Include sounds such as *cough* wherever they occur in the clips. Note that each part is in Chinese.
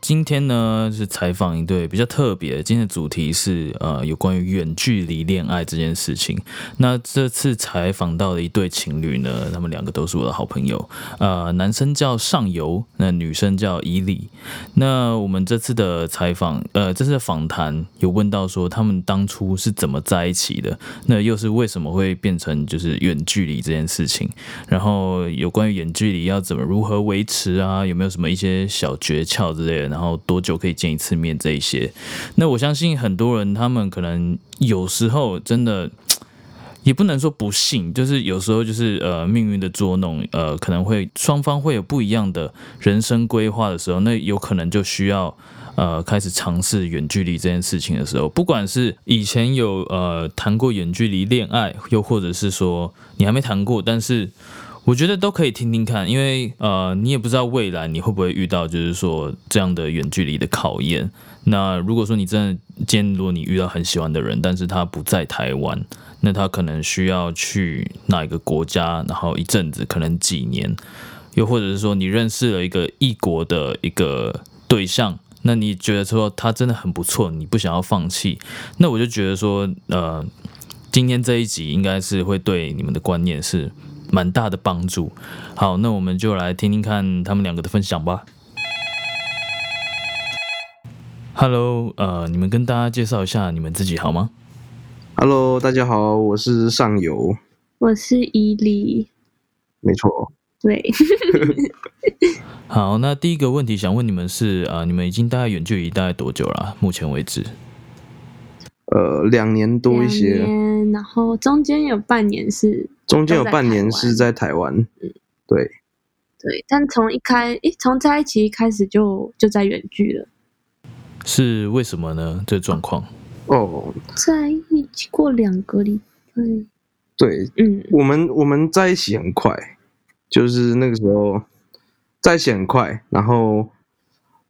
今天呢是采访一对比较特别，今天的主题是呃有关于远距离恋爱这件事情。那这次采访到的一对情侣呢，他们两个都是我的好朋友，呃，男生叫上游，那女生叫伊里。那我们这次的采访，呃，这次的访谈有问到说他们当初是怎么在一起的，那又是为什么会变成就是远距离这件事情，然后有关于远距离要怎么如何维持啊，有没有什么一些小诀窍之类的，然后多久可以见一次面这一些，那我相信很多人他们可能有时候真的。也不能说不幸，就是有时候就是呃命运的捉弄，呃可能会双方会有不一样的人生规划的时候，那有可能就需要呃开始尝试远距离这件事情的时候，不管是以前有呃谈过远距离恋爱，又或者是说你还没谈过，但是我觉得都可以听听看，因为呃你也不知道未来你会不会遇到就是说这样的远距离的考验。那如果说你真的今天如果你遇到很喜欢的人，但是他不在台湾。那他可能需要去哪一个国家，然后一阵子，可能几年，又或者是说你认识了一个异国的一个对象，那你觉得说他真的很不错，你不想要放弃，那我就觉得说，呃，今天这一集应该是会对你们的观念是蛮大的帮助。好，那我们就来听听看他们两个的分享吧。Hello，呃，你们跟大家介绍一下你们自己好吗？Hello，大家好，我是上游，我是伊利，没错，对。*laughs* 好，那第一个问题想问你们是啊，你们已经大概远距离大概多久了？目前为止，呃，两年多一些，然后中间有半年是，中间有半年是在台湾，嗯，对，对，但从一开，诶，从在一起一开始就就在远距了，是为什么呢？这状况？哦，在一起过两个礼拜，对，嗯，我们我们在一起很快，就是那个时候在一起很快，然后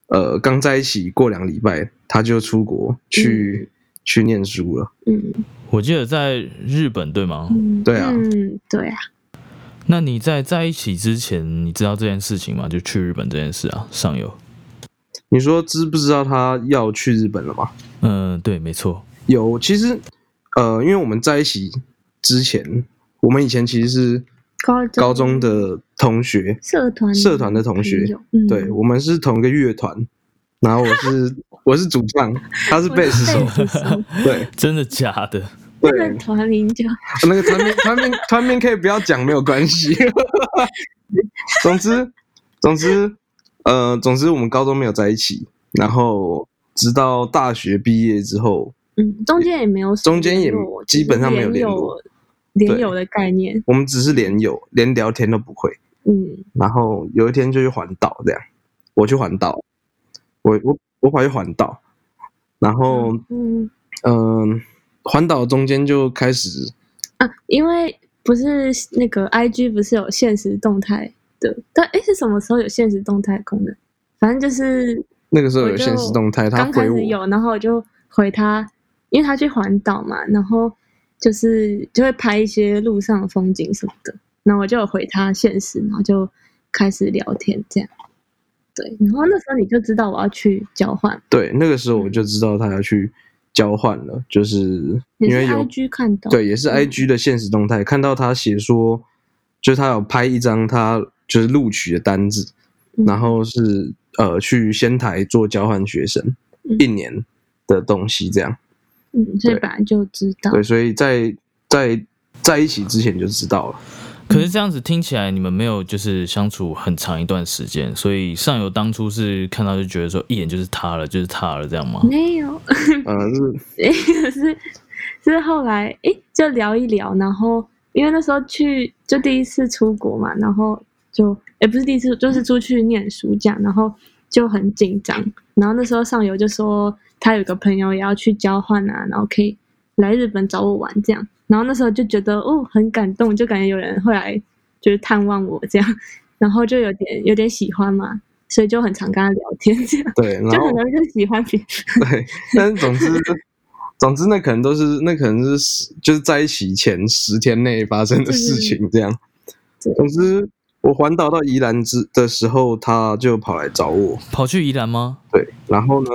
呃，刚在一起过两个礼拜，他就出国去去念书了。嗯，我记得在日本对吗？对啊，嗯，对啊。那你在在一起之前，你知道这件事情吗？就去日本这件事啊，上游。你说知不知道他要去日本了吗？嗯，对，没错。有，其实，呃，因为我们在一起之前，我们以前其实是高高中的同学，社团社团的同学，对，我们是同一个乐团。然后我是 *laughs* 我是主唱，他是贝斯手，*laughs* 对，*laughs* 真的假的？对，团名叫那个团名团名团名可以不要讲，没有关系。总之，总之。呃，总之我们高中没有在一起，然后直到大学毕业之后，嗯，中间也没有，中间也基本上没有联络，连友的概念，我们只是连友，连聊天都不会，嗯，然后有一天就去环岛，这样，我去环岛，我我我跑去环岛，然后嗯嗯，环岛中间就开始啊，因为不是那个 I G 不是有现实动态。的，但哎，是什么时候有现实动态功能？反正就是那个时候有现实动态，他刚开始有，然后我就回他，因为他去环岛嘛，然后就是就会拍一些路上的风景什么的，然后我就回他现实，然后就开始聊天这样。对，然后那时候你就知道我要去交换。对，那个时候我就知道他要去交换了，就是因为有 IG 看到，对，也是 IG 的现实动态看到他写说，就是他有拍一张他。就是录取的单子，然后是呃去仙台做交换学生一年的东西，这样。嗯，所以本来就知道。对，所以在在在一起之前就知道了。可是这样子听起来，你们没有就是相处很长一段时间，所以上游当初是看到就觉得说一眼就是他了，就是他了，这样吗？没有，嗯，是是 *laughs* 是后来哎就聊一聊，然后因为那时候去就第一次出国嘛，然后。就也不是第一次，就是出去念书这样，然后就很紧张。然后那时候上游就说他有个朋友也要去交换啊，然后可以来日本找我玩这样。然后那时候就觉得哦很感动，就感觉有人会来就是探望我这样，然后就有点有点喜欢嘛，所以就很常跟他聊天这样。对，就很容易就喜欢别人。*laughs* 对，但是总之总之那可能都是那可能是十就是在一起前十天内发生的事情这样。总之。我环岛到宜兰之的时候，他就跑来找我，跑去宜兰吗？对，然后呢，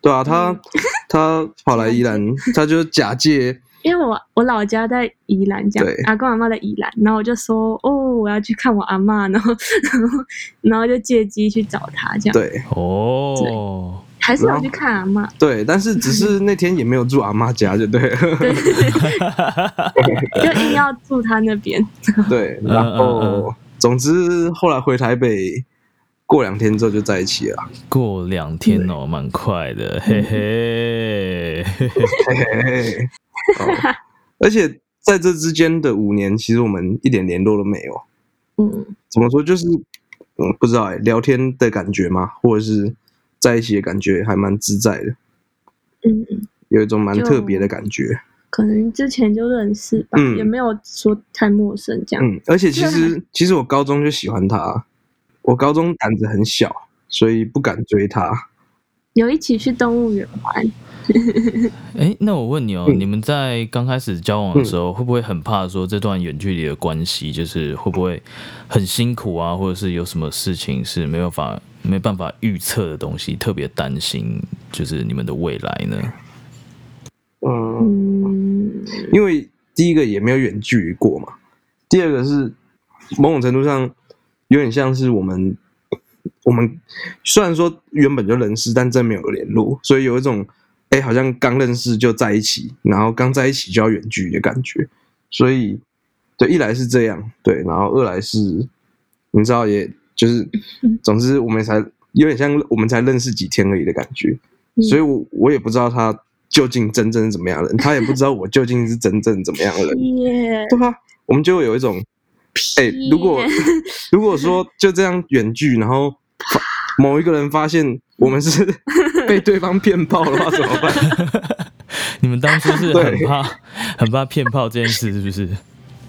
对啊，他 *laughs* 他跑来宜兰，*laughs* 他就假借。因为我我老家在宜兰，这样阿公阿妈在宜兰，然后我就说哦，我要去看我阿妈，然后然后然后就借机去找他，这样。对。哦，还是要去看阿妈，对，但是只是那天也没有住阿妈家，就对，对，*laughs* 就硬要住他那边，对，然后总之后来回台北。过两天之后就在一起了。过两天哦，蛮快的，嘿嘿嘿嘿嘿。而且在这之间的五年，其实我们一点联络都没有。嗯，怎么说？就是嗯，不知道哎，聊天的感觉吗？或者是在一起的感觉，还蛮自在的。嗯嗯，有一种蛮特别的感觉。可能之前就认识吧，也没有说太陌生这样。嗯，而且其实其实我高中就喜欢他。我高中胆子很小，所以不敢追他。有一起去动物园玩。*laughs* 哎，那我问你哦，你们在刚开始交往的时候，会不会很怕说这段远距离的关系，就是会不会很辛苦啊，或者是有什么事情是没有法没办法预测的东西，特别担心，就是你们的未来呢？嗯，因为第一个也没有远距离过嘛，第二个是某种程度上。有点像是我们，我们虽然说原本就认识，但真没有联络，所以有一种，哎，好像刚认识就在一起，然后刚在一起就要远距离的感觉。所以，对，一来是这样，对，然后二来是，你知道，也就是，*laughs* 总之我们才有点像我们才认识几天而已的感觉。所以我我也不知道他究竟真正是怎么样的人，他也不知道我究竟是真正怎么样的人，对吧？我们就有一种。哎，如果 *laughs* 如果说就这样远距，然后某一个人发现我们是 *laughs* 被对方骗炮的话，怎么办？*laughs* 你们当初是很怕很怕骗炮这件事，是不是？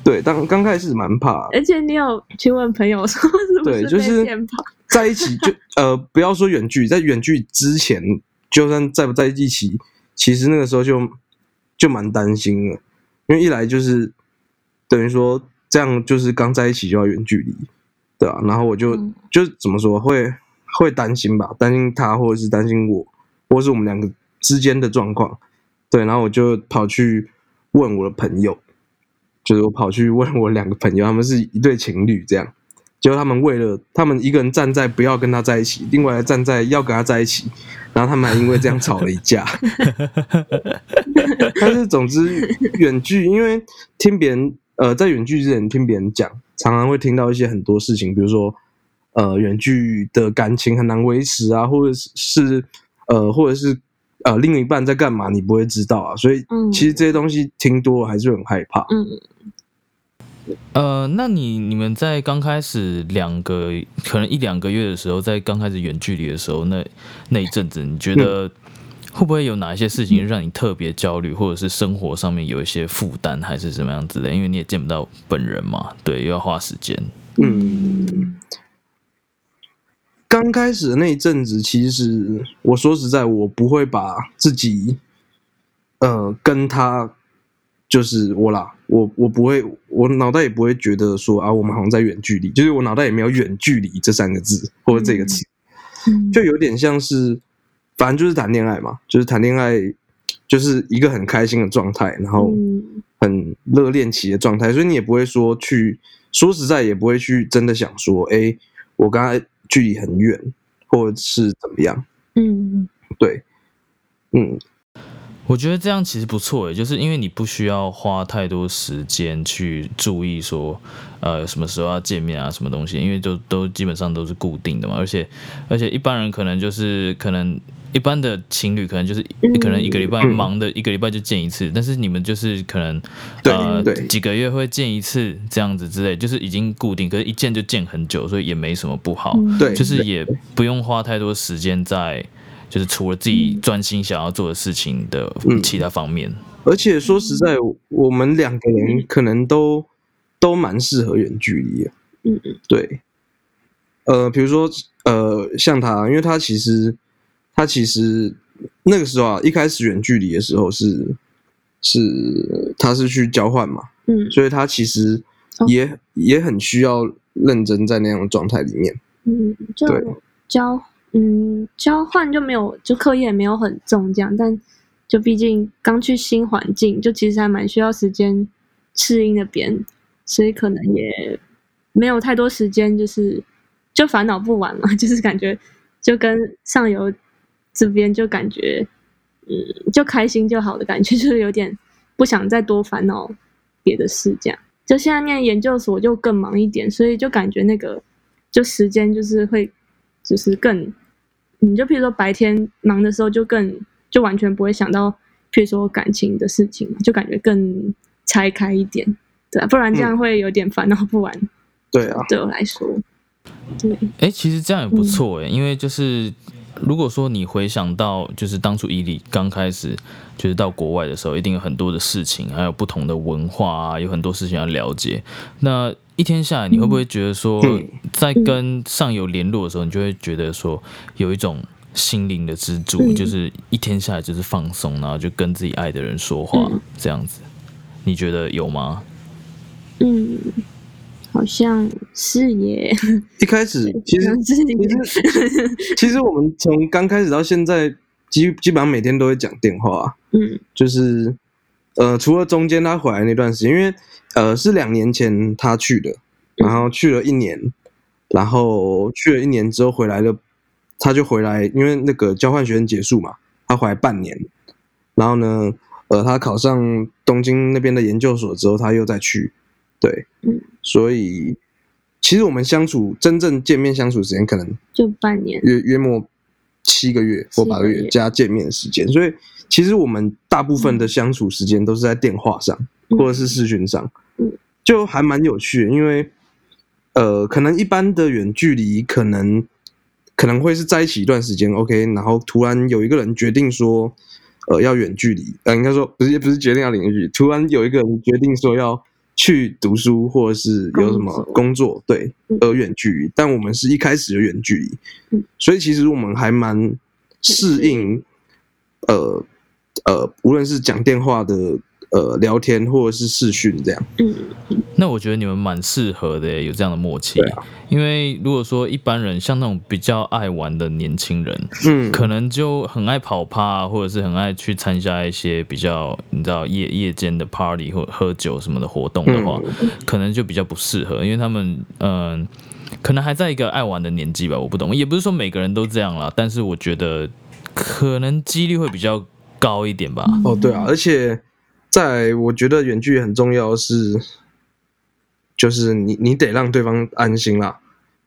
对，当刚开始蛮怕，而且你有去问朋友说是不是骗炮？在一起就呃，不要说远距，在远距之前，就算在不在一起，其实那个时候就就蛮担心的，因为一来就是等于说。这样就是刚在一起就要远距离，对啊，然后我就就怎么说会会担心吧，担心他或者是担心我，或是我们两个之间的状况，对，然后我就跑去问我的朋友，就是我跑去问我两个朋友，他们是一对情侣，这样，结果他们为了他们一个人站在不要跟他在一起，另外站在要跟他在一起，然后他们还因为这样吵了一架。*laughs* 但是总之远距，因为听别人。呃，在远距之前听别人讲，常常会听到一些很多事情，比如说，呃，远距的感情很难维持啊，或者是呃，或者是呃，另一半在干嘛，你不会知道啊。所以，其实这些东西听多了还是很害怕。嗯。呃，那你你们在刚开始两个可能一两个月的时候，在刚开始远距离的时候，那那一阵子，你觉得？会不会有哪一些事情让你特别焦虑，或者是生活上面有一些负担，还是什么样子的？因为你也见不到本人嘛，对，又要花时间。嗯，刚开始的那一阵子，其实我说实在，我不会把自己，呃，跟他就是我啦，我我不会，我脑袋也不会觉得说啊，我们好像在远距离，就是我脑袋也没有远距离这三个字或者这个词，就有点像是。反正就是谈恋爱嘛，就是谈恋爱，就是一个很开心的状态，然后很热恋期的状态，所以你也不会说去说实在，也不会去真的想说，哎，我跟他距离很远，或者是怎么样。嗯，对，嗯。我觉得这样其实不错诶，就是因为你不需要花太多时间去注意说，呃，什么时候要见面啊，什么东西，因为都都基本上都是固定的嘛。而且而且一般人可能就是可能一般的情侣可能就是可能一个礼拜忙的一个礼拜就见一次，但是你们就是可能呃几个月会见一次这样子之类，就是已经固定，可是一见就见很久，所以也没什么不好。对，就是也不用花太多时间在。就是除了自己专心想要做的事情的其他方面，而且说实在，我们两个人可能都都蛮适合远距离的。嗯嗯，对。呃，比如说，呃，像他，因为他其实他其实那个时候啊，一开始远距离的时候是是他是去交换嘛，嗯，所以他其实也也很需要认真在那样的状态里面。嗯，就交嗯交换就没有就课业没有很重这样，但就毕竟刚去新环境，就其实还蛮需要时间适应那边，所以可能也没有太多时间，就是就烦恼不完嘛，*laughs* 就是感觉就跟上游这边就感觉嗯就开心就好的感觉，*laughs* 就是有点不想再多烦恼别的事这样。就现在念研究所就更忙一点，所以就感觉那个就时间就是会，就是更，你就譬如说白天忙的时候就更就完全不会想到，譬如说感情的事情，就感觉更拆开一点，对啊，不然这样会有点烦恼不完。对啊，对我来说，对，哎，其实这样也不错哎，因为就是。如果说你回想到，就是当初伊利刚开始就是到国外的时候，一定有很多的事情，还有不同的文化啊，有很多事情要了解。那一天下来，你会不会觉得说，在跟上游联络的时候，你就会觉得说，有一种心灵的支柱，就是一天下来就是放松，然后就跟自己爱的人说话这样子？你觉得有吗？嗯。好像是耶。一开始 *laughs* 其实其实其实我们从刚开始到现在，基基本上每天都会讲电话。嗯，就是呃，除了中间他回来那段时间，因为呃是两年前他去的，然后去了一年，然后去了一年之后回来了，他就回来，因为那个交换学生结束嘛，他回来半年，然后呢，呃，他考上东京那边的研究所之后，他又再去。对，嗯，所以其实我们相处真正见面相处时间可能就半年，约约莫七个月或八个月加见面时间，所以其实我们大部分的相处时间都是在电话上或者是视讯上，嗯，就还蛮有趣的，因为呃，可能一般的远距离可能可能会是在一起一段时间，OK，然后突然有一个人决定说，呃，要远距离，呃，应该说不是也不是决定要远距离，突然有一个人决定说要。去读书或者是有什么工作，对，而远距离，但我们是一开始就远距离，所以其实我们还蛮适应，呃呃，无论是讲电话的。呃，聊天或者是视讯这样。嗯，那我觉得你们蛮适合的，有这样的默契。因为如果说一般人像那种比较爱玩的年轻人，嗯，可能就很爱跑趴，或者是很爱去参加一些比较你知道夜夜间的 party 或喝酒什么的活动的话，可能就比较不适合，因为他们嗯，可能还在一个爱玩的年纪吧。我不懂，也不是说每个人都这样啦，但是我觉得可能几率会比较高一点吧。哦，对啊，而且。在我觉得远距离很重要是，就是你你得让对方安心啦，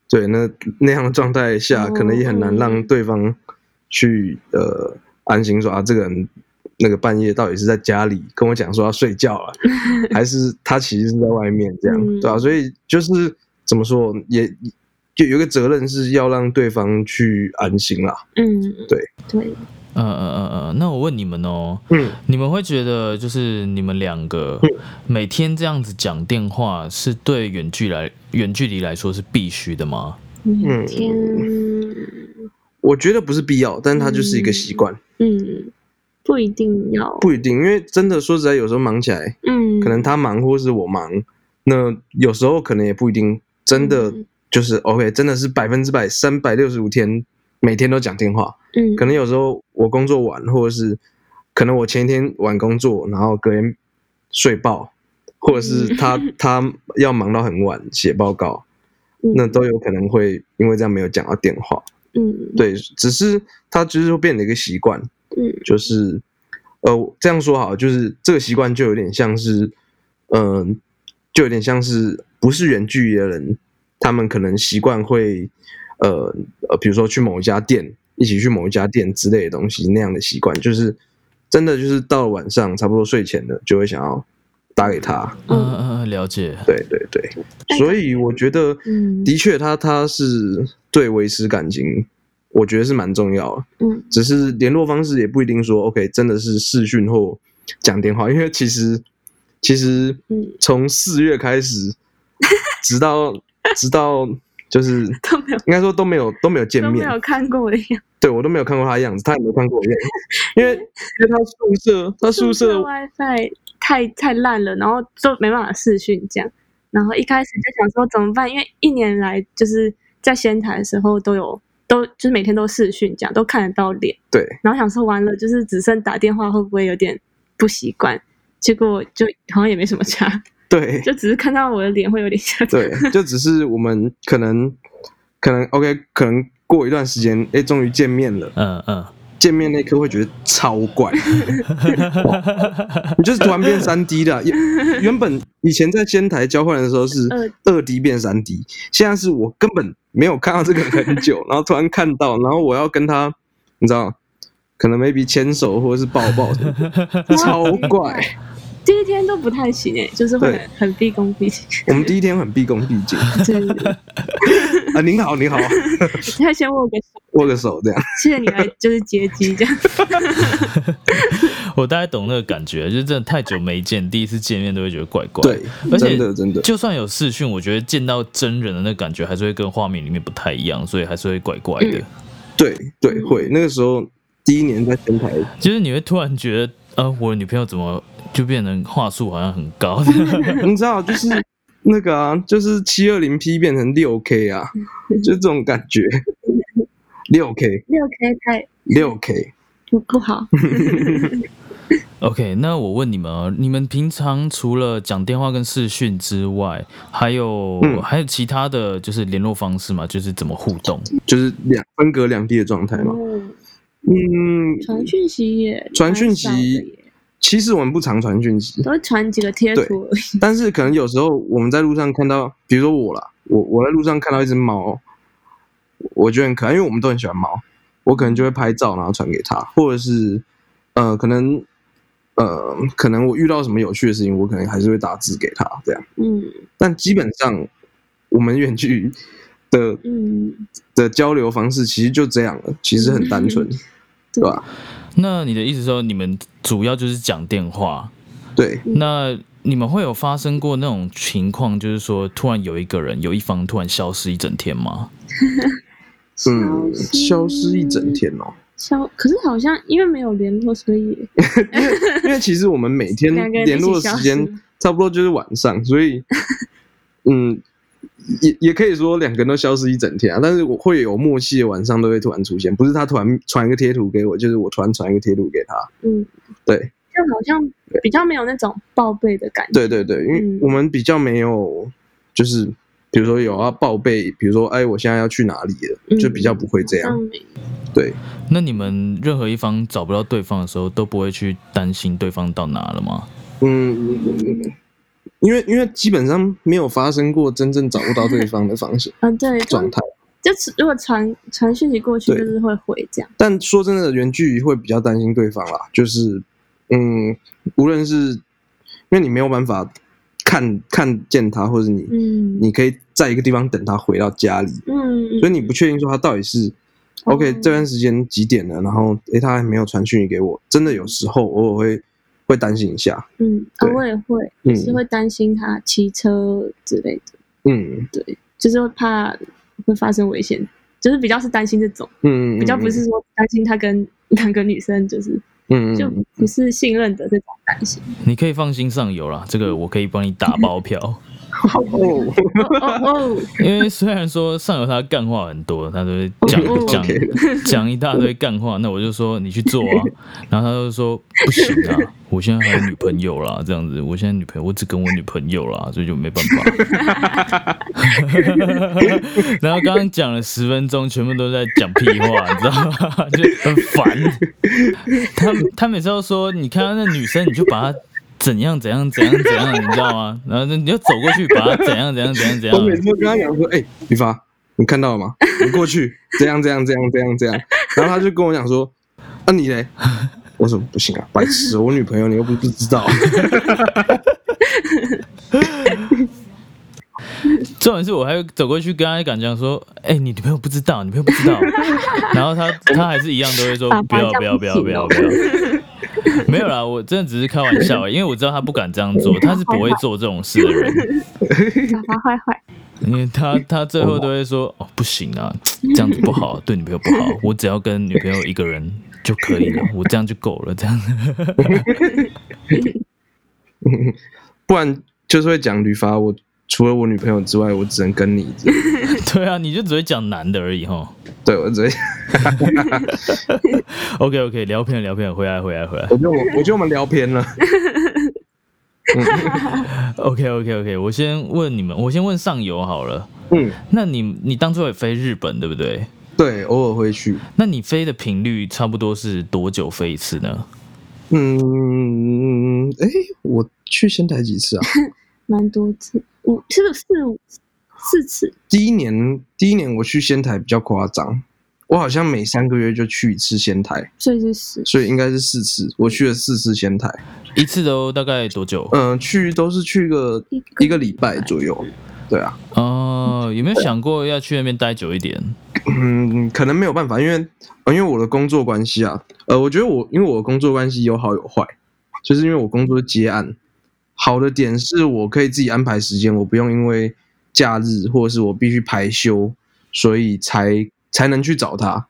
对，那那样的状态下，可能也很难让对方去呃安心说啊，这个人那个半夜到底是在家里跟我讲说要睡觉了，还是 *laughs* 他其实是在外面这样，对吧？所以就是怎么说，也就有一个责任是要让对方去安心啦。嗯，对对。嗯嗯嗯嗯，那我问你们哦，嗯，你们会觉得就是你们两个每天这样子讲电话，是对远距来远距离来说是必须的吗？每天，我觉得不是必要，但是它就是一个习惯。嗯，不一定要，不一定，因为真的说实在，有时候忙起来，嗯，可能他忙或是我忙，那有时候可能也不一定真的就是 OK，真的是百分之百三百六十五天。每天都讲电话，嗯，可能有时候我工作晚，或者是可能我前一天晚工作，然后隔天睡爆，或者是他 *laughs* 他要忙到很晚写报告，那都有可能会因为这样没有讲到电话，嗯，对，只是他就是会变成一个习惯，嗯，就是呃这样说好，就是这个习惯就有点像是，嗯，就有点像是不是远距离的人，他们可能习惯会。呃呃，比如说去某一家店，一起去某一家店之类的东西，那样的习惯，就是真的就是到了晚上差不多睡前了，就会想要打给他。嗯嗯嗯，了解。对对对，所以我觉得，的确，他他是对维持感情，我觉得是蛮重要的。嗯，只是联络方式也不一定说 OK，真的是视讯或讲电话，因为其实其实从四月开始，直到直到。就是 *laughs* 都没有，应该说都没有都没有见面，没有看过我的样子。*laughs* 对我都没有看过他的样子，他也没看过我样子，因为因为他宿舍他宿舍 WiFi 太太烂了，然后就没办法视讯这样。然后一开始就想说怎么办，因为一年来就是在仙台的时候都有都就是每天都视讯，这样都看得到脸。对。然后想说完了，就是只剩打电话会不会有点不习惯？结果就好像也没什么差。对。就只是看到我的脸会有点吓。对，就只是我们可能可能 OK，可能过一段时间，哎，终于见面了。嗯嗯。见面那刻会觉得超怪，*laughs* 你就是突然变三 D 的。原本以前在仙台交换的时候是二 D 变三 D，现在是我根本没有看到这个很久，然后突然看到，然后我要跟他，你知道，可能 maybe 牵手或者是抱抱，*laughs* 超怪。第一天都不太行诶，就是会很毕恭毕敬。我们第一天很毕恭毕敬。*laughs* 啊，您好，您好。他先握个手，握个手这样。谢谢你来，就是接机这样。*laughs* 我大概懂那个感觉，就是真的太久没见，第一次见面都会觉得怪怪。对，真的真的。就算有视讯，我觉得见到真人的那感觉还是会跟画面里面不太一样，所以还是会怪怪的。对对，会。那个时候第一年在前台，就是你会突然觉得，呃，我的女朋友怎么？就变成话术好像很高，*laughs* 你知道，就是那个啊，就是七二零 P 变成六 K 啊，就这种感觉。六 K，六 K 太六 K 不不好。OK，那我问你们啊，你们平常除了讲电话跟视讯之外，还有还有其他的就是联络方式吗？就是怎么互动？就是两分隔两地的状态吗？嗯，传讯息也传讯息。其实我们不常传讯息，都传几个贴图。但是可能有时候我们在路上看到，比如说我啦，我我在路上看到一只猫，我觉得很可爱，因为我们都很喜欢猫，我可能就会拍照然后传给他，或者是呃，可能呃，可能我遇到什么有趣的事情，我可能还是会打字给他这样。嗯。但基本上我们远距的嗯的交流方式其实就这样了，其实很单纯，*laughs* 对吧？那你的意思说，你们主要就是讲电话，对？那你们会有发生过那种情况，就是说突然有一个人有一方突然消失一整天吗？*laughs* 嗯，消失一整天哦。消，可是好像因为没有联络，所以 *laughs* 因为因为其实我们每天 *laughs* 联络的时间差不多就是晚上，所以嗯。也也可以说两个人都消失一整天啊，但是我会有默契的晚上都会突然出现，不是他突然传一个贴图给我，就是我突然传一个贴图给他。嗯，对，就好像比较没有那种报备的感觉。对对对，因为我们比较没有，就是比如说有要报备，比如说哎，我现在要去哪里了，就比较不会这样。对，那你们任何一方找不到对方的时候，都不会去担心对方到哪了吗？嗯。因为因为基本上没有发生过真正找不到对 *laughs* 方的方式啊，对状态，就是如果传传讯息过去，就是会回这样。但说真的，远距离会比较担心对方啦，就是嗯，无论是因为你没有办法看看见他，或者你嗯，你可以在一个地方等他回到家里，嗯，所以你不确定说他到底是 OK 这段时间几点了，然后诶他还没有传讯息给我，真的有时候偶尔会。会担心一下，嗯，啊我也会，也是会担心他骑车之类的，嗯，对，就是会怕会发生危险，就是比较是担心这种，嗯，比较不是说担心他跟 *laughs* 两个女生就是，嗯，就不是信任的这种担心。你可以放心上游啦，这个我可以帮你打包票。好哦，因为虽然说上游他干话很多，他都会讲讲讲一大堆干话，那我就说你去做啊，然后他就说不行啊，我现在还有女朋友啦，这样子，我现在女朋友我只跟我女朋友啦，所以就没办法。*laughs* 然后刚刚讲了十分钟，全部都在讲屁话，你知道吗？*laughs* 就很烦。他他每次都说，你看到那女生，你就把她。怎样怎样怎样怎样，你知道吗？然后你就走过去，把他怎样怎样怎样怎样。我每次跟他讲说：“哎，李发，你看到了吗？你过去，这样这样这样这样这样。”然后他就跟我讲说：“啊，你嘞？”我说：“不行啊，白痴，我女朋友你又不不知道。” *laughs* 重点是我还走过去跟他讲讲说：“哎，你女朋友不知道，女朋友不知道。”然后他他还是一样都会说：“不要不要不要不要不要。” *laughs* 没有啦，我真的只是开玩笑，*laughs* 因为我知道他不敢这样做，他是不会做这种事的人。他坏坏，因为他他最后都会说哦不行啊，这样子不好，对女朋友不好，我只要跟女朋友一个人就可以了，我这样就够了，这样。*laughs* 不然就是会讲吕发，我除了我女朋友之外，我只能跟你。*laughs* 对啊，你就只会讲男的而已哈。对，我只会。*laughs* OK OK，聊偏聊偏，回来回来回来。我觉得我我觉得我们聊偏了。OK OK OK，我先问你们，我先问上游好了。嗯，那你你当初也飞日本对不对？对，偶尔会去。那你飞的频率差不多是多久飞一次呢？嗯，哎，我去仙台几次啊？*laughs* 蛮多次，五是四五四次。第一年，第一年我去仙台比较夸张，我好像每三个月就去一次仙台，所以是四，所以应该是四次。我去了四次仙台，一次都大概多久？嗯，去都是去个一个礼拜左右。对啊，哦，有没有想过要去那边待久一点？嗯，可能没有办法，因为因为我的工作关系啊，呃，我觉得我因为我的工作关系有好有坏，就是因为我工作接案，好的点是我可以自己安排时间，我不用因为假日或者是我必须排休，所以才才能去找他。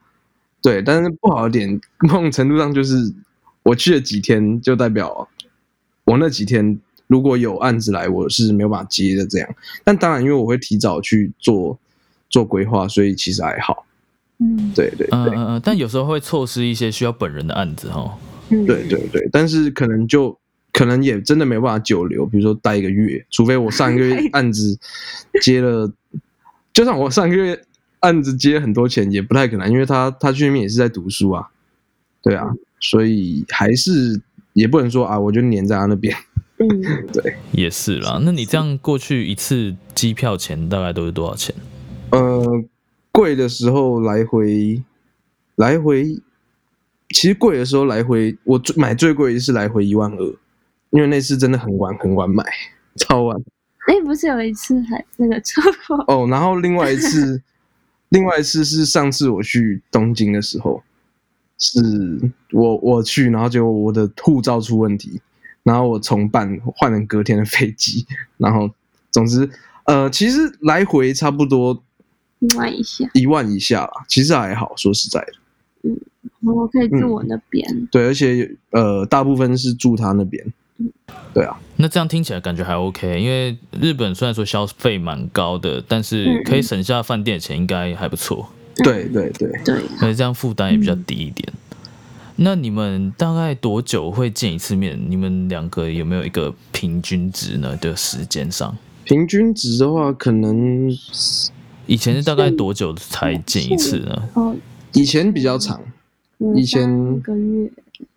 对，但是不好的点，某种程度上就是我去了几天，就代表我那几天。如果有案子来，我是没有办法接的。这样，但当然，因为我会提早去做做规划，所以其实还好。嗯，对对，嗯嗯嗯。但有时候会错失一些需要本人的案子哈。对对对，但是可能就可能也真的没办法久留，比如说待一个月，除非我上一个月 *laughs* 案子接了，就算我上个月案子接很多钱，也不太可能，因为他他去那边也是在读书啊。对啊，所以还是也不能说啊，我就黏在他那边。嗯，*laughs* 对，也是啦。那你这样过去一次机票钱大概都是多少钱？呃，贵的时候来回来回，其实贵的时候来回，我最买最贵的是来回一万二，因为那次真的很晚很晚买，*laughs* 超晚。哎，不是有一次还那个车祸哦，然后另外一次，*laughs* 另外一次是上次我去东京的时候，是我我去，然后就我的护照出问题。然后我重办换了隔天的飞机，然后总之，呃，其实来回差不多一万以下，一万以下啦，其实还好，说实在的。嗯，我可以住我那边。对，而且呃，大部分是住他那边。嗯，对啊。那这样听起来感觉还 OK，因为日本虽然说消费蛮高的，但是可以省下饭店钱，应该还不错。对对对对，所以这样负担也比较低一点。那你们大概多久会见一次面？你们两个有没有一个平均值呢？的时间上，平均值的话，可能以前是大概多久才见一次呢？哦，以前比较长，以前个月，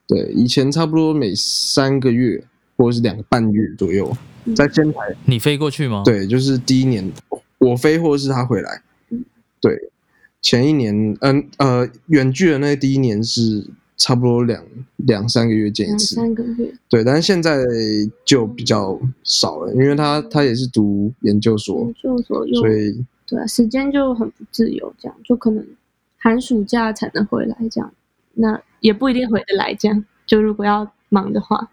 对，以前差不多每三个月或者是两个半月左右，在仙台，你飞过去吗？对，就是第一年我飞，或者是他回来。对，前一年，嗯呃，远距的那第一年是。差不多两两三个月见一次，三个月。对，但是现在就比较少了，因为他他也是读研究所，研究所，所以对啊，时间就很不自由，这样就可能寒暑假才能回来，这样那也不一定回得来，这样就如果要忙的话，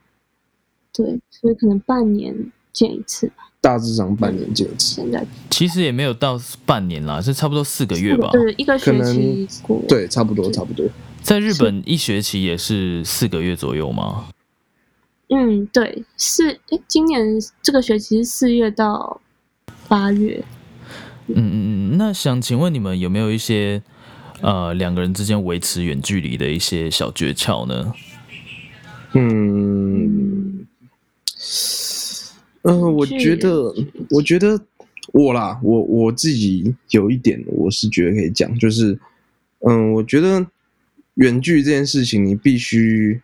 对，所以可能半年见一次吧，大致上半年见一次。现在其实也没有到半年啦，是差不多四个月吧，对，一个学期过，对，差不多差不多。在日本一学期也是四个月左右吗？嗯，对，是哎，今年这个学期是四月到八月。嗯嗯嗯，那想请问你们有没有一些呃两个人之间维持远距离的一些小诀窍呢？嗯，嗯，我觉得，我觉得我啦，我我自己有一点，我是觉得可以讲，就是嗯，我觉得。远距这件事情，你必须，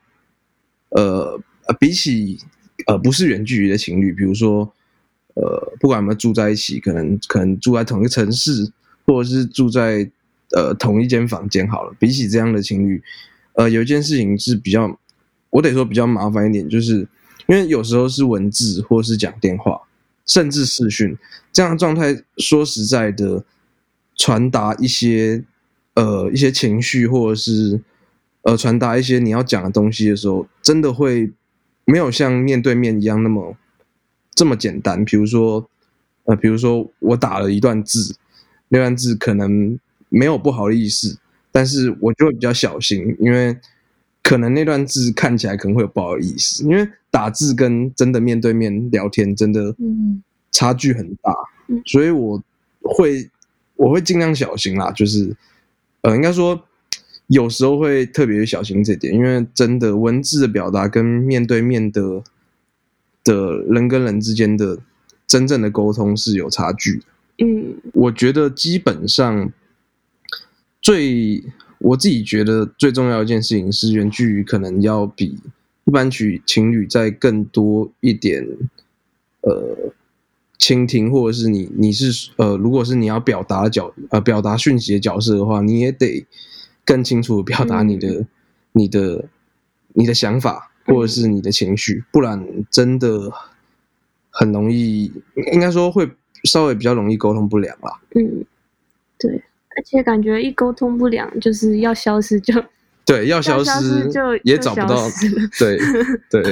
呃呃，比起呃不是远距离的情侣，比如说，呃，不管有没有住在一起，可能可能住在同一个城市，或者是住在呃同一间房间好了。比起这样的情侣，呃，有一件事情是比较，我得说比较麻烦一点，就是因为有时候是文字，或是讲电话，甚至视讯这样的状态，说实在的，传达一些。呃，一些情绪或者是呃，传达一些你要讲的东西的时候，真的会没有像面对面一样那么这么简单。比如说，呃，比如说我打了一段字，那段字可能没有不好的意思，但是我就会比较小心，因为可能那段字看起来可能会有不好意思。因为打字跟真的面对面聊天，真的，嗯，差距很大，所以我会我会尽量小心啦，就是呃，应该说有时候会特别小心这点，因为真的文字的表达跟面对面的的人跟人之间的真正的沟通是有差距。的。嗯，我觉得基本上最我自己觉得最重要一件事情是，远距离可能要比一般取情侣在更多一点，呃，倾听，或者是你你是呃，如果是你要表达角呃表达讯息的角色的话，你也得更清楚的表达你的你的你的想法或者是你的情绪，不然真的很容易，应该说会。稍微比较容易沟通不良啦。嗯，对，而且感觉一沟通不良，就是要消失就对，要消失就也找不到，*laughs* 对 *laughs* 对，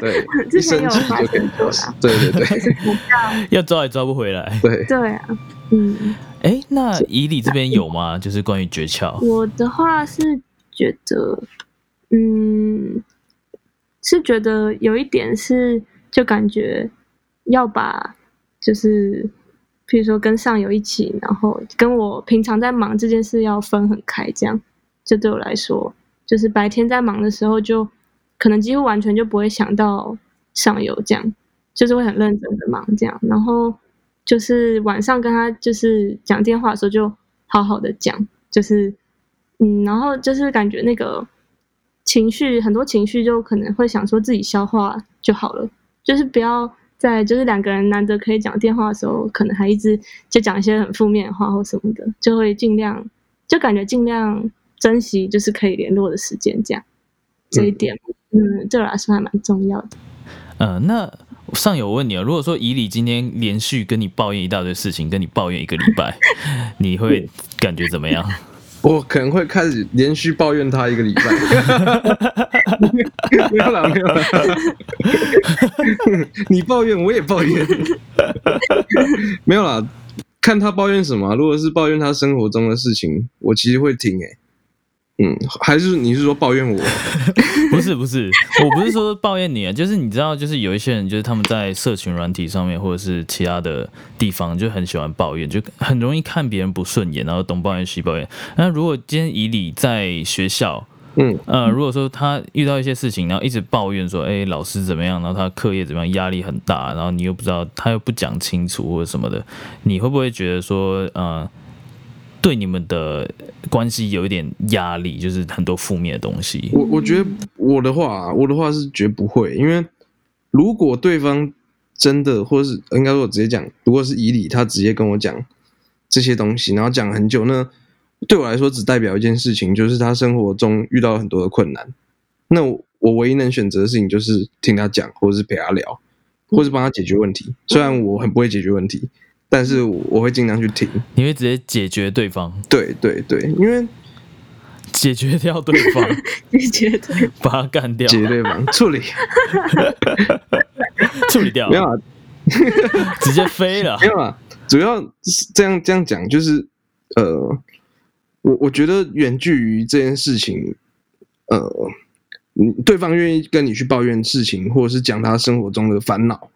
对，*laughs* 之前有发生过啦，对对对，要抓也抓不回来，对对啊，嗯，哎，那以你这边有吗？就是关于诀窍，我的话是觉得，嗯，是觉得有一点是，就感觉要把。就是，譬如说跟上游一起，然后跟我平常在忙这件事要分很开，这样就对我来说，就是白天在忙的时候，就可能几乎完全就不会想到上游，这样就是会很认真的忙这样，然后就是晚上跟他就是讲电话的时候，就好好的讲，就是嗯，然后就是感觉那个情绪很多情绪就可能会想说自己消化就好了，就是不要。在就是两个人难得可以讲电话的时候，可能还一直就讲一些很负面的话或什么的，就会尽量就感觉尽量珍惜就是可以联络的时间，这样这一点，嗯，对我来说还蛮重要的。嗯，那上有问你啊，如果说以你今天连续跟你抱怨一大堆事情，跟你抱怨一个礼拜，*laughs* 你会感觉怎么样？我可能会开始连续抱怨他一个礼拜，*laughs* 没有了，没有了。*laughs* 你抱怨，我也抱怨，没有啦。看他抱怨什么，如果是抱怨他生活中的事情，我其实会听诶。嗯，还是你是说抱怨我？*laughs* 不是不是，我不是说抱怨你啊，就是你知道，就是有一些人，就是他们在社群软体上面或者是其他的地方，就很喜欢抱怨，就很容易看别人不顺眼，然后东抱怨西抱怨。那如果今天以你在学校，嗯呃，如果说他遇到一些事情，然后一直抱怨说，哎，老师怎么样，然后他课业怎么样，压力很大，然后你又不知道，他又不讲清楚或者什么的，你会不会觉得说，呃？对你们的关系有一点压力，就是很多负面的东西。我我觉得我的话，我的话是绝不会，因为如果对方真的，或是应该说我直接讲，如果是以理他直接跟我讲这些东西，然后讲很久，那对我来说只代表一件事情，就是他生活中遇到了很多的困难。那我唯一能选择的事情就是听他讲，或者是陪他聊，或是帮他解决问题。虽然我很不会解决问题。但是我会尽量去听，你会直接解决对方？对对对，因为解决掉对方，*laughs* 解决对，把他干掉，解决对方，处理，*laughs* 处理掉，没有啊，*laughs* 直接飞了，没有啊。主要这样这样讲，就是呃，我我觉得远距于这件事情，呃，对方愿意跟你去抱怨事情，或者是讲他生活中的烦恼。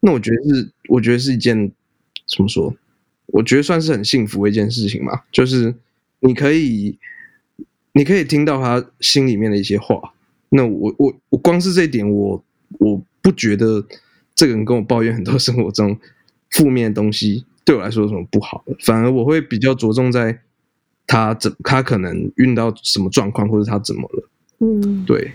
那我觉得是，我觉得是一件怎么说？我觉得算是很幸福的一件事情嘛。就是你可以，你可以听到他心里面的一些话。那我我我光是这一点，我我不觉得这个人跟我抱怨很多生活中负面的东西，对我来说有什么不好的。反而我会比较着重在他怎他可能遇到什么状况，或者他怎么了。嗯，对。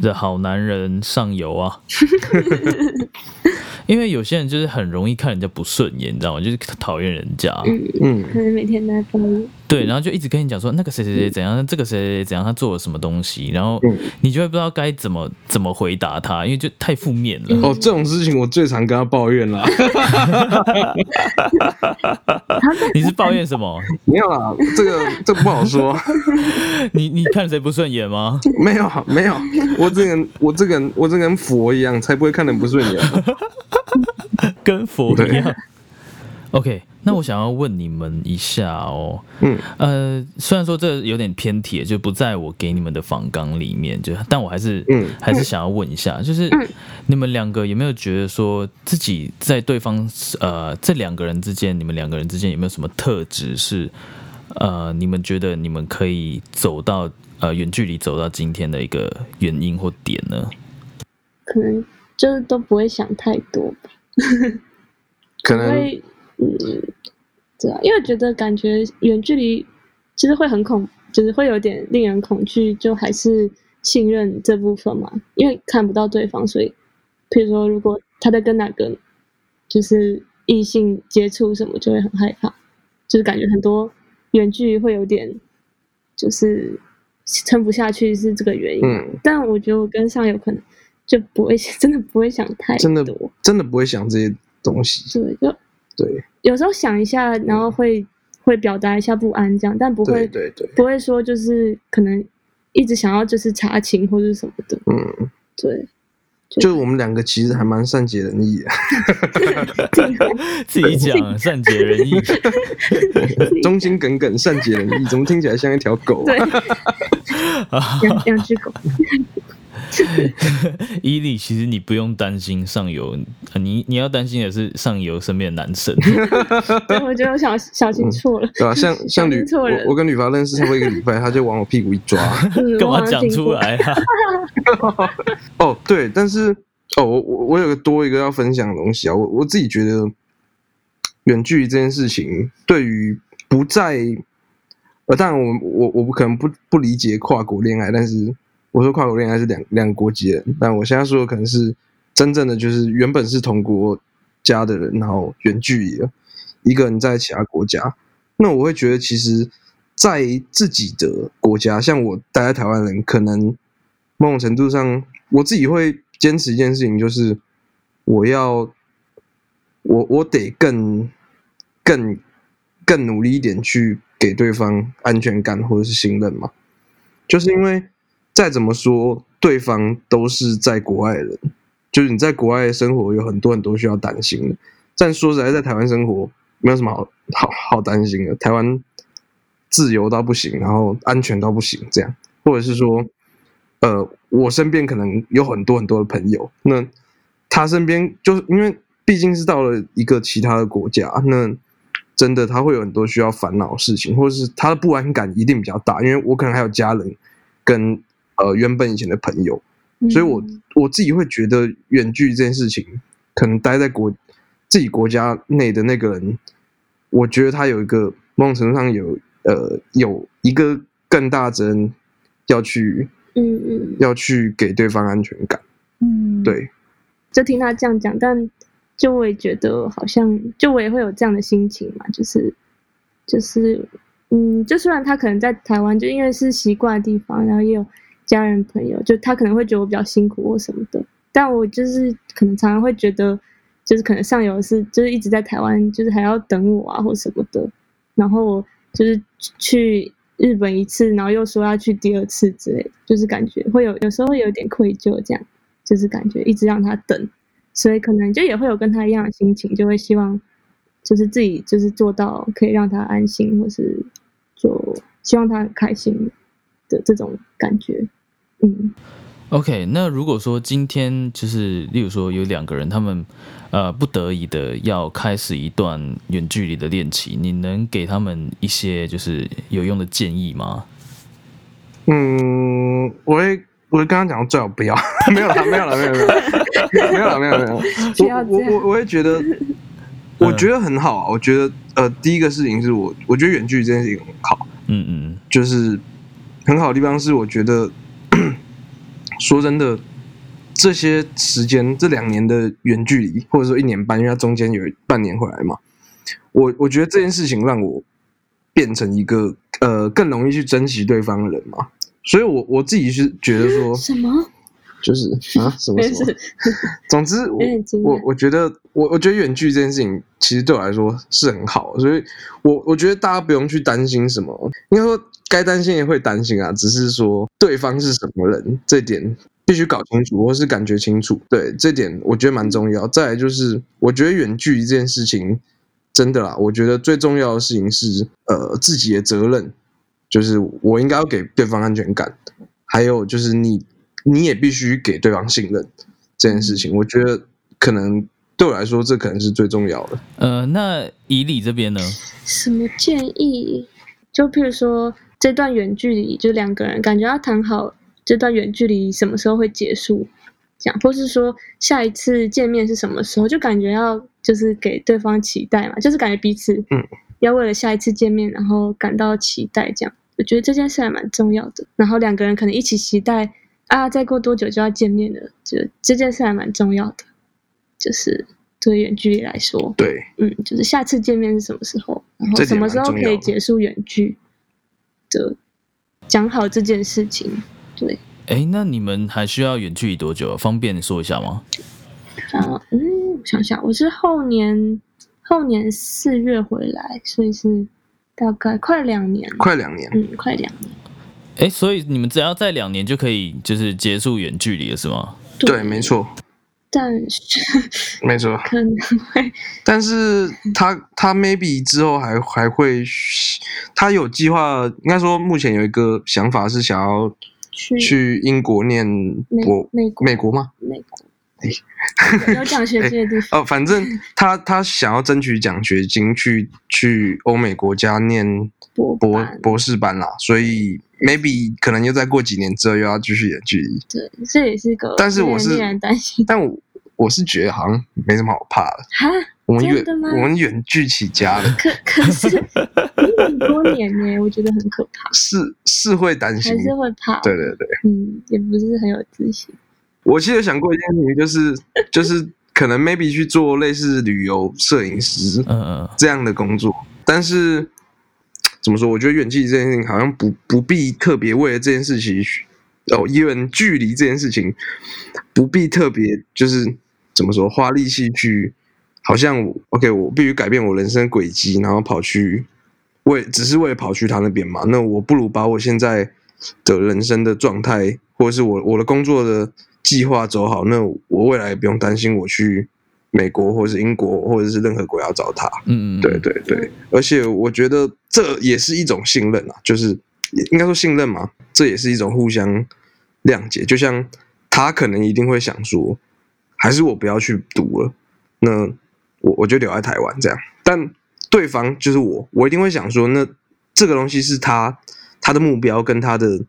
这好男人上游啊！*laughs* 因为有些人就是很容易看人家不顺眼，你知道吗？就是讨厌人家，嗯，可能每天都在抱怨。对，然后就一直跟你讲说那个谁谁谁怎样，这个谁谁谁怎样，他做了什么东西，然后你就会不知道该怎么怎么回答他，因为就太负面了。哦，这种事情我最常跟他抱怨了。*laughs* 你是抱怨什么？没有啊，这个这不好说。*laughs* 你你看谁不顺眼吗？没有没有，我这个人我这个人我这个人佛一样，才不会看人不顺眼。跟佛一样。OK，那我想要问你们一下哦，嗯，呃，虽然说这有点偏题，就不在我给你们的访纲里面，就但我还是，嗯，还是想要问一下，就是你们两个有没有觉得说自己在对方，呃，这两个人之间，你们两个人之间有没有什么特质是，呃，你们觉得你们可以走到，呃，远距离走到今天的一个原因或点呢？可能就是都不会想太多吧，*laughs* 可能，嗯，对啊，因为觉得感觉远距离其实会很恐，就是会有点令人恐惧，就还是信任这部分嘛，因为看不到对方，所以，譬如说如果他在跟哪个就是异性接触什么，就会很害怕，就是感觉很多远距离会有点就是撑不下去，是这个原因。嗯，但我觉得我跟上有可能。就不会真的不会想太真的真的不会想这些东西。对，就对。有时候想一下，然后会会表达一下不安，这样，但不会对对不会说就是可能一直想要就是查情或者什么的。嗯，对。就我们两个其实还蛮善解人意的。*laughs* 自己讲善解人意，忠心耿耿，善解人意，怎么听起来像一条狗？*laughs* 对，*laughs* 两两只狗。*laughs* 伊利，其实你不用担心上游，你你要担心的是上游身边的男生。*laughs* 对，我觉得我小小清楚了，对吧？像 *laughs* 像女，我我跟女发认识差不多一个礼拜，他就往我屁股一抓，干嘛讲出来啊？哦，对，但是哦，我我我有个多一个要分享的东西啊，我我自己觉得远距离这件事情，对于不在，呃，当然我我我不可能不不理解跨国恋爱，但是。我说跨国恋爱是两两国籍人，但我现在说的可能是真正的，就是原本是同国家的人，然后远距离了，一个人在其他国家。那我会觉得，其实，在自己的国家，像我待在台湾人，可能某种程度上，我自己会坚持一件事情，就是我要我我得更更更努力一点，去给对方安全感或者是信任嘛，就是因为。再怎么说，对方都是在国外人，就是你在国外生活有很多很多需要担心的。但说实在，在台湾生活没有什么好好好担心的。台湾自由到不行，然后安全到不行，这样，或者是说，呃，我身边可能有很多很多的朋友，那他身边就是因为毕竟是到了一个其他的国家，那真的他会有很多需要烦恼的事情，或者是他的不安感一定比较大，因为我可能还有家人跟。呃，原本以前的朋友，所以我我自己会觉得远距这件事情，可能待在国自己国家内的那个人，我觉得他有一个某种程度上有呃有一个更大责任要去，嗯嗯，要去给对方安全感，嗯，对，就听他这样讲，但就我也觉得好像就我也会有这样的心情嘛，就是就是嗯，就虽然他可能在台湾，就因为是习惯的地方，然后也有。家人朋友，就他可能会觉得我比较辛苦或什么的，但我就是可能常常会觉得，就是可能上游是就是一直在台湾，就是还要等我啊或什么的，然后我就是去日本一次，然后又说要去第二次之类的，就是感觉会有有时候会有点愧疚，这样就是感觉一直让他等，所以可能就也会有跟他一样的心情，就会希望就是自己就是做到可以让他安心，或是就希望他很开心的这种感觉。嗯，OK，那如果说今天就是，例如说有两个人，他们呃不得已的要开始一段远距离的恋情，你能给他们一些就是有用的建议吗？嗯，我会我会跟他讲最好不要，没有了，没有了，没有没有，没有了，没有没有。我我我我会觉得，我觉得很好啊。我觉得呃，第一个事情是我我觉得远距离这件事情很好，嗯嗯，就是很好的地方是我觉得。*clears throat* 说真的，这些时间这两年的远距离，或者说一年半，因为它中间有半年回来嘛，我我觉得这件事情让我变成一个呃更容易去珍惜对方的人嘛，所以我我自己是觉得说什么，就是啊什么什么，*laughs* 总之我我我觉得我我觉得远距这件事情其实对我来说是很好，所以我我觉得大家不用去担心什么，应该说。该担心也会担心啊，只是说对方是什么人，这点必须搞清楚，或是感觉清楚。对，这点我觉得蛮重要。再来就是，我觉得远距离这件事情，真的啦，我觉得最重要的事情是呃自己的责任，就是我应该要给对方安全感，还有就是你你也必须给对方信任这件事情。我觉得可能对我来说，这可能是最重要的。呃，那以你这边呢？什么建议？就譬如说这段远距离，就两个人感觉要谈好这段远距离什么时候会结束。讲，或是说下一次见面是什么时候，就感觉要就是给对方期待嘛，就是感觉彼此嗯要为了下一次见面然后感到期待，这样我觉得这件事还蛮重要的。然后两个人可能一起期待啊，再过多久就要见面了，就这件事还蛮重要的。就是对远距离来说，对，嗯，就是下次见面是什么时候，然后什么时候可以结束远距的，讲好这件事情，对。哎，那你们还需要远距离多久？方便说一下吗？啊，嗯，想想，我是后年后年四月回来，所以是大概快两年，快两年，嗯，快两年。哎，所以你们只要在两年就可以就是结束远距离了，是吗？对，没错。但是，没错，可能会。*laughs* 但是他他 maybe 之后还还会，他有计划，应该说目前有一个想法是想要。去英国念博美美国吗？美国，有奖学金的地方 *laughs* 哦。反正他他想要争取奖学金去去欧美国家念博博博士班啦，所以 maybe 可能又再过几年之后又要继续远距离。对，这也是个，但是我是担心，但我我是觉得好像没什么好怕的。哈，我们远我们远距起家的，可 *laughs* 可是。很多年呢，我觉得很可怕。是是会担心，还是会怕？对对对，嗯，也不是很有自信。我其实想过一件事情，就是 *laughs* 就是可能 maybe 去做类似旅游摄影师，嗯嗯，这样的工作。但是怎么说？我觉得远距离这件事情好像不不必特别为了这件事情哦，远距离这件事情不必特别就是怎么说花力气去，好像 OK，我必须改变我人生轨迹，然后跑去。为只是为了跑去他那边嘛？那我不如把我现在的人生的状态，或者是我我的工作的计划走好。那我未来也不用担心我去美国，或者是英国，或者是任何国家找他。嗯嗯，对对对。而且我觉得这也是一种信任啊，就是应该说信任嘛，这也是一种互相谅解。就像他可能一定会想说，还是我不要去读了，那我我就留在台湾这样。但对方就是我，我一定会想说，那这个东西是他他的目标跟他的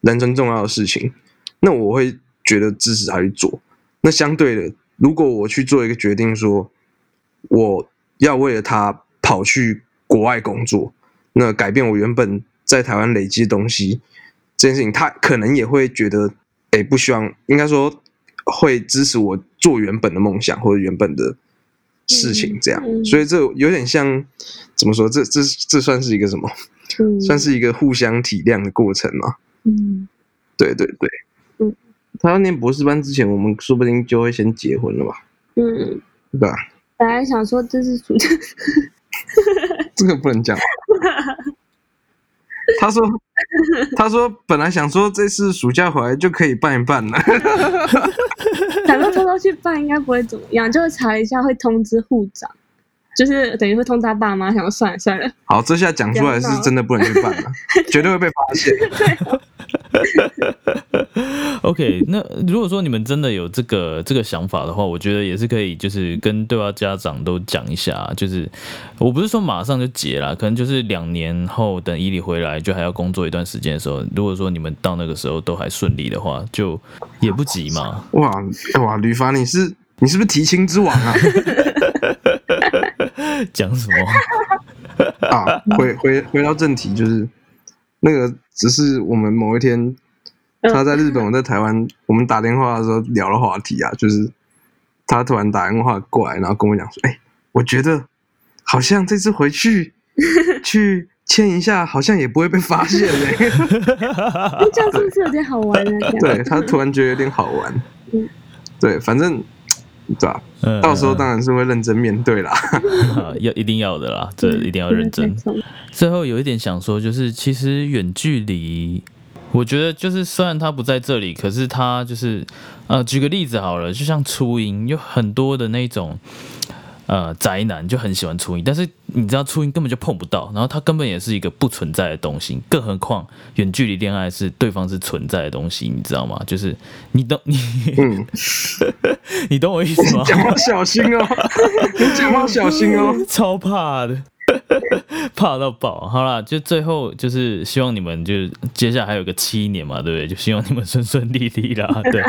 人生重要的事情，那我会觉得支持他去做。那相对的，如果我去做一个决定，说我要为了他跑去国外工作，那改变我原本在台湾累积的东西，这件事情，他可能也会觉得，哎，不希望，应该说会支持我做原本的梦想或者原本的。事情这样，所以这有点像怎么说？这这这算是一个什么？算是一个互相体谅的过程嘛？嗯，对对对。嗯，他要念博士班之前，我们说不定就会先结婚了吧？嗯，对吧？本来想说这是暑假，这个不能讲。*laughs* 他说：“ *laughs* 他说本来想说这次暑假回来就可以办一办了。”想说偷偷去办应该不会怎么样，就查一下会通知护长，就是等于会通知他爸妈。想说算了算了，好，这下讲出来是真的不能去办了，*laughs* 绝对会被发现。*laughs* *laughs* OK，那如果说你们真的有这个这个想法的话，我觉得也是可以，就是跟对方家长都讲一下。就是我不是说马上就结了，可能就是两年后等伊里回来，就还要工作一段时间的时候，如果说你们到那个时候都还顺利的话，就也不急嘛。哇哇，吕凡，你是你是不是提亲之王啊？*laughs* 讲什么 *laughs* 啊？回回回到正题，就是那个只是我们某一天。他在日本，我在台湾。我们打电话的时候聊了话题啊，就是他突然打电话过来，然后跟我讲说：“哎，我觉得好像这次回去 *laughs* 去签一下，好像也不会被发现嘞。”这样是不是有点好玩呢？对他突然觉得有点好玩。嗯，对，反正对吧？到时候当然是会认真面对啦。*laughs* 要一定要的啦，这一定要认真。最后有一点想说，就是其实远距离。我觉得就是，虽然他不在这里，可是他就是，呃，举个例子好了，就像初音有很多的那种，呃宅男，就很喜欢初音，但是你知道初音根本就碰不到，然后它根本也是一个不存在的东西，更何况远距离恋爱是对方是存在的东西，你知道吗？就是你懂你，*laughs* 你懂我意思吗？讲话小心哦，*laughs* 你讲话小心哦，超怕的。*laughs* 怕到爆，好啦，就最后就是希望你们就接下来还有个七年嘛，对不对？就希望你们顺顺利利啦。*laughs* 对，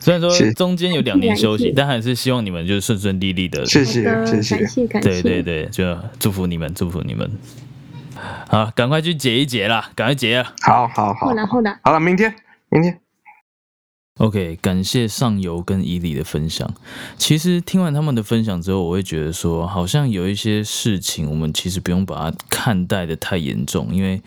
虽然说中间有两年休息，但还是希望你们就是顺顺利利的。谢谢，谢谢，感谢，感谢。对对对，就祝福你们，祝福你们。好，赶快去解一解啦，赶快解啊！好好好，然后呢？好了，明天，明天。OK，感谢上游跟伊利的分享。其实听完他们的分享之后，我会觉得说，好像有一些事情，我们其实不用把它看待的太严重，因为。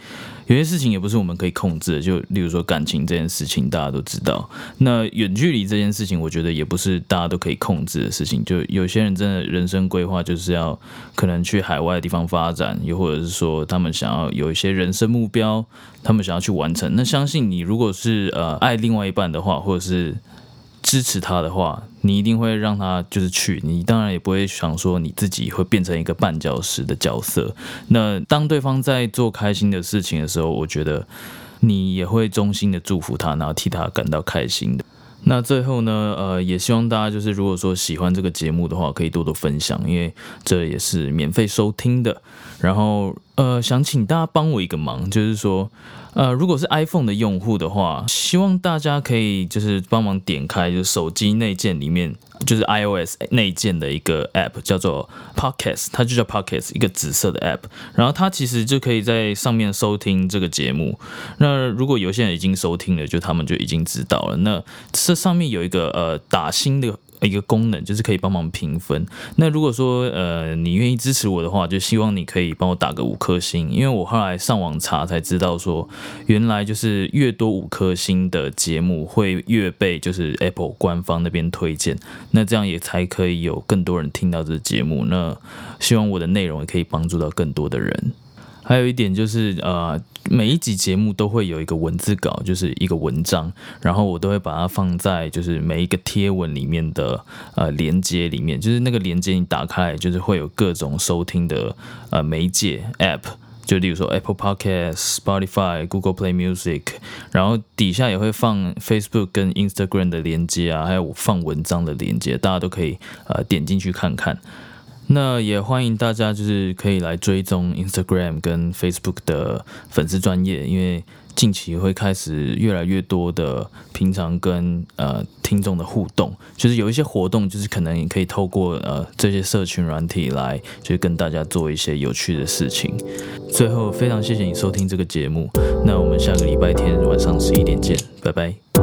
有些事情也不是我们可以控制的，就例如说感情这件事情，大家都知道。那远距离这件事情，我觉得也不是大家都可以控制的事情。就有些人真的人生规划就是要可能去海外的地方发展，又或者是说他们想要有一些人生目标，他们想要去完成。那相信你，如果是呃爱另外一半的话，或者是。支持他的话，你一定会让他就是去。你当然也不会想说你自己会变成一个绊脚石的角色。那当对方在做开心的事情的时候，我觉得你也会衷心的祝福他，然后替他感到开心的。那最后呢，呃，也希望大家就是如果说喜欢这个节目的话，可以多多分享，因为这也是免费收听的。然后，呃，想请大家帮我一个忙，就是说。呃，如果是 iPhone 的用户的话，希望大家可以就是帮忙点开，就是手机内建里面就是 iOS 内建的一个 App，叫做 Podcast，它就叫 Podcast，一个紫色的 App，然后它其实就可以在上面收听这个节目。那如果有些人已经收听了，就他们就已经知道了。那这上面有一个呃打新的。一个功能就是可以帮忙评分。那如果说呃你愿意支持我的话，就希望你可以帮我打个五颗星，因为我后来上网查才知道说，原来就是越多五颗星的节目会越被就是 Apple 官方那边推荐，那这样也才可以有更多人听到这个节目。那希望我的内容也可以帮助到更多的人。还有一点就是，呃，每一集节目都会有一个文字稿，就是一个文章，然后我都会把它放在就是每一个贴文里面的呃连接里面，就是那个连接你打开，就是会有各种收听的呃媒介 App，就例如说 Apple Podcast、Spotify、Google Play Music，然后底下也会放 Facebook 跟 Instagram 的连接啊，还有放文章的连接，大家都可以呃点进去看看。那也欢迎大家，就是可以来追踪 Instagram 跟 Facebook 的粉丝专业，因为近期会开始越来越多的平常跟呃听众的互动，就是有一些活动，就是可能也可以透过呃这些社群软体来，就是跟大家做一些有趣的事情。最后，非常谢谢你收听这个节目，那我们下个礼拜天晚上十一点见，拜拜。